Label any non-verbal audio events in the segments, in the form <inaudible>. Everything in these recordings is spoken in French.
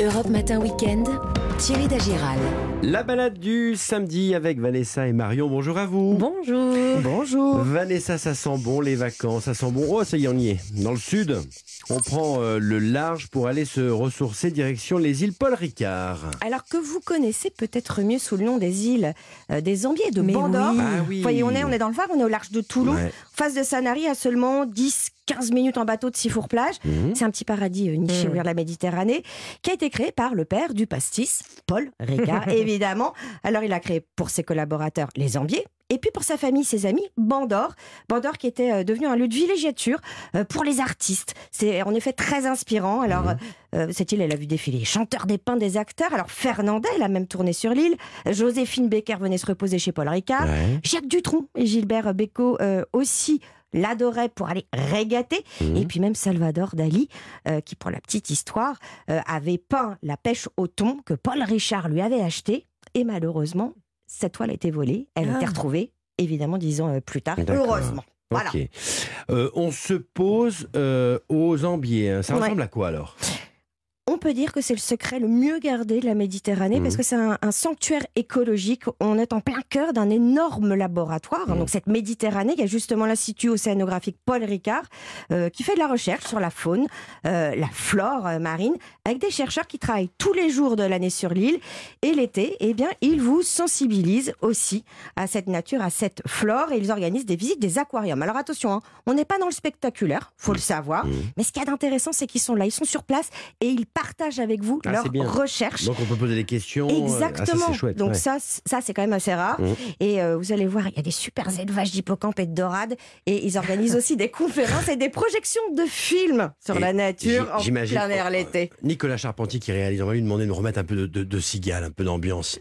Europe Matin Weekend, Thierry Dagiral. La balade du samedi avec Vanessa et Marion. Bonjour à vous. Bonjour. Bonjour. Vanessa, ça sent bon les vacances, ça sent bon. Oh, ça y est, on y est. Dans le sud, on prend euh, le large pour aller se ressourcer direction les îles Paul Ricard. Alors que vous connaissez peut-être mieux sous le nom des îles euh, des Ambiers de Mais Bandor. oui. Ah oui. Vous voyez, on est, on est dans le Var, on est au large de Toulon, Ouais. face de Sanary à seulement 10 15 minutes en bateau de Sifour-Plage. Mhm. C'est un petit paradis euh, niché au cœur de la Méditerranée qui a été créé par le père du pastis, Paul Ricard, <laughs> évidemment. Alors il a créé pour ses collaborateurs les Ambiers. Et puis pour sa famille, ses amis, Bandor. Bandor qui était euh, devenu un lieu de villégiature euh, pour les artistes. C'est en effet très inspirant. Alors, euh, cette île, elle a vu défiler les chanteurs des pins, des acteurs. Alors, Fernandel elle a même tourné sur l'île. Joséphine Becker venait se reposer chez Paul Ricard. Ouais. Jacques Dutronc et Gilbert Bécaud euh, aussi l'adoraient pour aller régater. Mhm. Et puis même Salvador Dali, euh, qui pour la petite histoire, euh, avait peint la pêche au thon que Paul Richard lui avait acheté. Et malheureusement, cette toile a été volée. Elle a été Ah. retrouvée, évidemment, dix ans euh, plus tard. Heureusement. Voilà. Euh, on se pose euh, aux Ambiers. hein. Ça Ouais. ressemble à quoi alors? On peut dire que c'est le secret le mieux gardé de la Méditerranée Mhm. parce que c'est un, un sanctuaire écologique. On est en plein cœur d'un énorme laboratoire. Mhm. Donc cette Méditerranée, il y a justement l'Institut océanographique Paul Ricard euh, qui fait de la recherche sur la faune, euh, la flore euh, marine, avec des chercheurs qui travaillent tous les jours de l'année sur l'île. Et l'été, eh bien, ils vous sensibilisent aussi à cette nature, à cette flore, et ils organisent des visites des aquariums. Alors attention, hein, on n'est pas dans le spectaculaire, faut le savoir. Mhm. Mais ce qu'il y a d'intéressant, c'est qu'ils sont là, ils sont sur place et ils partagent avec vous Ah, leurs recherches. Donc on peut poser des questions. euh, ah, ça, Exactement. chouette. Donc ouais. ça, c'est quand même assez rare. Mhm. Et euh, vous allez voir, il y a des super élevages d'hippocampes et de dorades. Et ils organisent <laughs> aussi des conférences et des projections de films sur Et la nature en j'imagine- plein air l'été. Nicolas Charpentier qui réalise, on va lui demander de nous remettre un peu de, de, de cigale, un peu d'ambiance.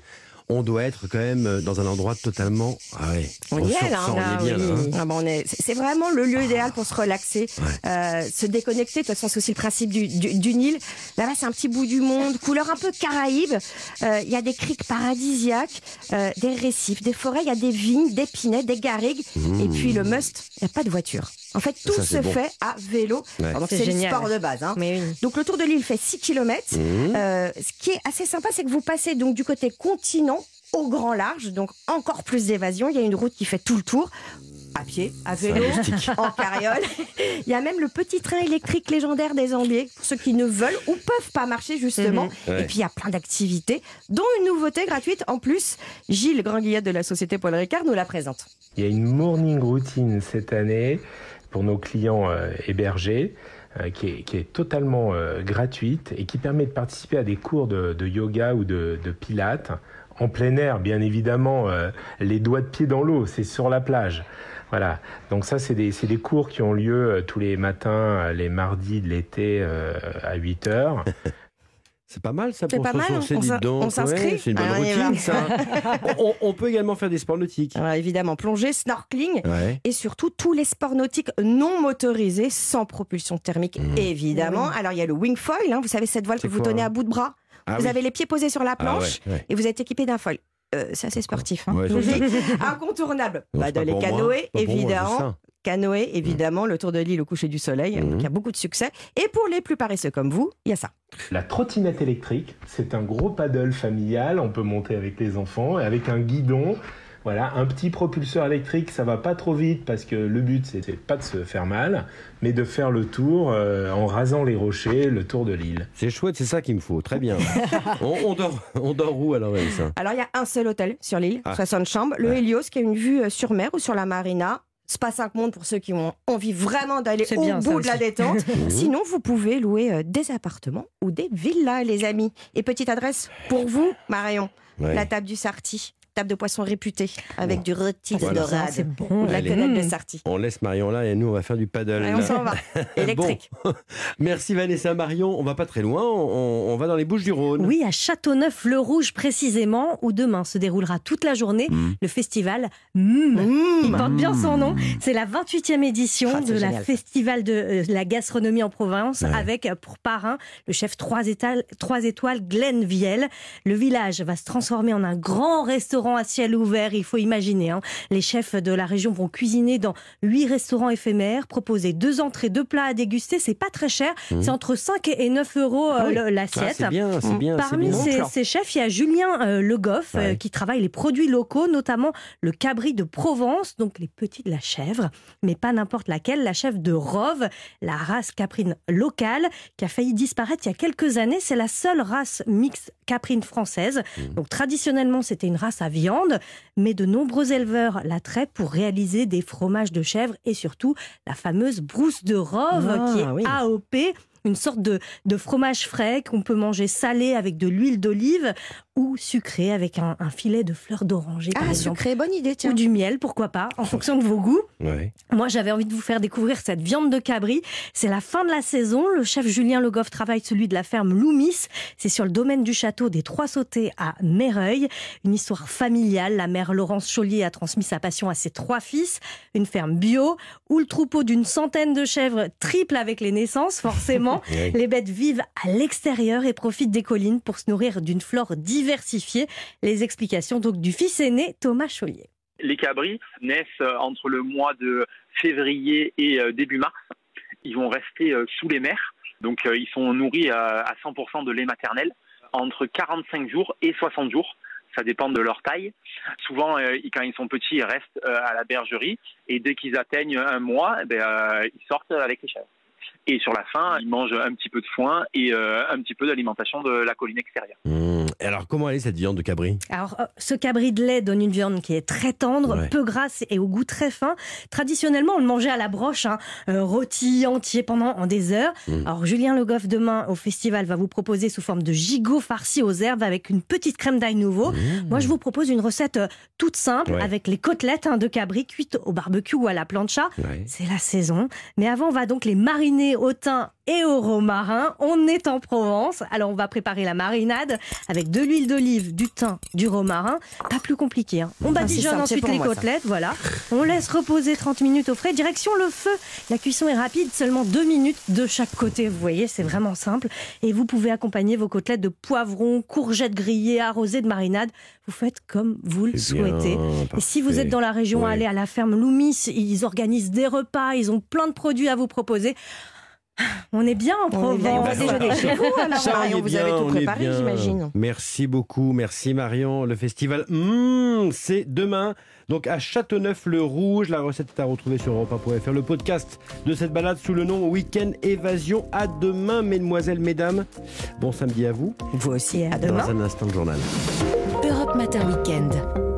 On doit être quand même euh, dans un endroit totalement. Ah ouais. On y est là, ça, on hein. est bien, là, hein. Ah bon, on est- c'est vraiment le lieu idéal pour se relaxer, euh, se déconnecter. De toute façon, c'est aussi le principe du, du, du Nil. Là-bas, c'est un petit bout du monde, couleur un peu caraïbe. Euh, Il y a des criques paradisiaques, euh, des récifs, des forêts, il y a des vignes, des pinets, des garrigues. Et puis le must, il n'y a pas de voiture. En fait, tout Ça, se bon. fait à vélo. Ouais. C'est le sport de base. hein. Mais oui. Donc le tour de l'île fait 6 km. Mmh. Euh, ce qui est assez sympa, c'est que vous passez donc du côté continent au grand large, donc encore plus d'évasion. Il y a une route qui fait tout le tour, à pied, à vélo, <laughs> en carriole. Il y a même le petit train électrique légendaire des Ambiers, pour ceux qui ne veulent ou peuvent pas marcher justement. Mhm. Ouais. Et puis il y a plein d'activités, dont une nouveauté gratuite en plus. Gilles Grand-Guillette de la société Paul Ricard nous la présente. Il y a une morning routine cette année pour nos clients euh, hébergés euh, qui, est, qui est totalement euh, gratuite et qui permet de participer à des cours de, de yoga ou de, de pilates en plein air, bien évidemment, euh, les doigts de pied dans l'eau, c'est sur la plage. Voilà, donc ça c'est des, cours qui ont lieu euh, tous les matins, euh, les mardis de l'été euh, à 8 heures. <laughs> C'est pas mal ça C'est pour pas se mal, ressourcer, on dites s'in- donc. on s'inscrit Ouais, c'est une bonne Ah, routine ça. <laughs> on, on peut également faire des sports nautiques. Alors, évidemment, plongée, snorkeling. Ouais. et surtout tous les sports nautiques non motorisés sans propulsion thermique, Mmh. évidemment. Alors il y a le wing foil, hein, vous savez cette voile que vous tenez à bout de bras. Ah vous oui. avez les pieds posés sur la Ah planche ouais, ouais. et vous êtes équipé d'un foil. Euh, c'est assez sportif. hein, Ouais. <laughs> Incontournable. Non, Bah, de les canoës, moi, évidemment. Canoë, évidemment, le tour de l'île au coucher du soleil. Il y a beaucoup de succès. Et pour les plus paresseux comme vous, il y a ça. La trottinette électrique, c'est un gros paddle familial, on peut monter avec les enfants, et avec un guidon. Voilà, un petit propulseur électrique, ça va pas trop vite parce que le but c'est pas de se faire mal, mais de faire le tour euh, en rasant les rochers, le tour de l'île. C'est chouette, c'est ça qu'il me faut. Très bien. <laughs> on, on dort, on dort où alors Vanessa Alors il y a un seul hôtel sur l'île, Ah. 60 chambres. Le Ouais. Helios qui a une vue euh, sur mer ou sur la marina. Spa 5 mondes pour ceux qui ont envie vraiment d'aller au bien, bout de la détente. <laughs> Sinon, vous pouvez louer euh, des appartements ou des villas, les amis. Et petite adresse pour vous, Marion, Ouais. la table du Sarti. Table de poisson réputée, avec Bon. du rôti de Voilà. dorade. C'est bon. de la Allez. quenelle de Mmh. Sarti. On laisse Marion là et nous on va faire du paddle. Allez, on s'en va. <laughs> Électrique. Bon. <laughs> Merci Vanessa Marion. On va pas très loin. On, on va dans les Bouches du Rhône. Oui, à Châteauneuf-le-Rouge précisément, où demain se déroulera toute la journée Mmh. le festival Mmh. Il porte bien son nom. C'est la 28e édition Ah, de la. Festival de euh, la gastronomie en Provence, Ouais. avec euh, pour parrain le chef 3 étoiles, trois étoiles Glenn Viel. Le village va se transformer en un grand restaurant à ciel ouvert. Il faut imaginer, hein. les chefs de la région vont cuisiner dans huit restaurants éphémères, proposer deux entrées, deux plats à déguster. C'est pas très cher. C'est entre 5 et 9 euros Ah euh, oui. Ah, l'assiette. Parmi ces, ces chefs, il y a Julien euh, Le Goff euh, qui travaille les produits locaux, notamment le cabri de Provence, donc les petits de la chèvre, mais pas n'importe laquelle, la chèvre de Rove, la race caprine locale qui a failli disparaître il y a quelques années. C'est la seule race mixte caprine française. Mmh. Donc traditionnellement, c'était une race à viande, mais de nombreux éleveurs la traitent pour réaliser des fromages de chèvre et surtout la fameuse brousse de Rove Ah, qui est oui. AOP une sorte de, de fromage frais qu'on peut manger salé avec de l'huile d'olive ou sucré avec un, un filet de fleurs d'oranger, Ah, sucré, bonne idée, tiens. Ou du miel, pourquoi pas, en fonction de vos goûts. Ouais. Moi, j'avais envie de vous faire découvrir cette viande de cabri. C'est la fin de la saison. Le chef Julien Le Goff travaille celui de la ferme Loumis. C'est sur le domaine du château des Trois Sautés à Méreuil. Une histoire familiale. La mère Laurence Chaulier a transmis sa passion à ses trois fils. Une ferme bio où le troupeau d'une centaine de chèvres triple avec les naissances, forcément. Les bêtes vivent à l'extérieur et profitent des collines pour se nourrir d'une flore diversifiée. Les explications donc du fils aîné Thomas Chaulier. Les cabris naissent euh, entre le mois de février et euh, début mars. Ils vont rester euh, sous les mers. Donc ils sont nourris à à 100% de lait maternel entre 45 jours et 60 jours. Ça dépend de leur taille. Souvent, euh, quand ils sont petits, ils restent euh, à la bergerie et dès qu'ils atteignent un mois, eh ben, euh, ils sortent avec les chèvres. Et sur la fin, ils mangent un petit peu de foin et euh, un petit peu d'alimentation de la colline extérieure. Mmh. Alors, comment elle est cette viande de cabri? Alors, euh, ce cabri de lait donne une viande qui est très tendre, Ouais. peu grasse et au goût très fin. Traditionnellement, on le mangeait à la broche, hein, euh, rôti entier pendant en des heures. Mm. Alors, Julien Le Goff, demain, au festival, va vous proposer sous forme de gigot farci aux herbes avec une petite crème d'ail nouveau. Mmh. Moi, je vous propose une recette euh, toute simple Ouais. avec les côtelettes hein, de cabri cuites au barbecue ou à la plancha. Ouais. C'est la saison. Mais avant, on va donc les mariner au thym et au romarin. On est en Provence. Alors, on va préparer la marinade avec de l'huile d'olive, du thym, du romarin. Pas plus compliqué. hein. On Ah, badigeonne ensuite les moi, ça. côtelettes. Voilà. On laisse reposer 30 minutes au frais. Direction le feu. La cuisson est rapide, seulement 2 minutes de chaque côté. Vous voyez, c'est vraiment simple. Et vous pouvez accompagner vos côtelettes de poivrons, courgettes grillées, arrosées de marinade. Vous faites comme vous le bien, souhaitez. Et si vous êtes dans la région, allez à la ferme Loumis. Ils organisent des repas, ils ont plein de produits à vous proposer. On est bien en bien, on va Provence. déjeuner chez vous, alors Ça, on Marion, est vous bien, avez tout préparé, j'imagine. Merci beaucoup, merci Marion. Le festival, mmh, c'est demain, donc à Châteauneuf-le-Rouge. La recette est à retrouver sur europe1.fr. Le podcast de cette balade sous le nom Week-end Évasion. À demain, mesdemoiselles, mesdames. Bon samedi à vous. Vous aussi, à demain. Dans un instant, le journal. Europe Matin Week-end.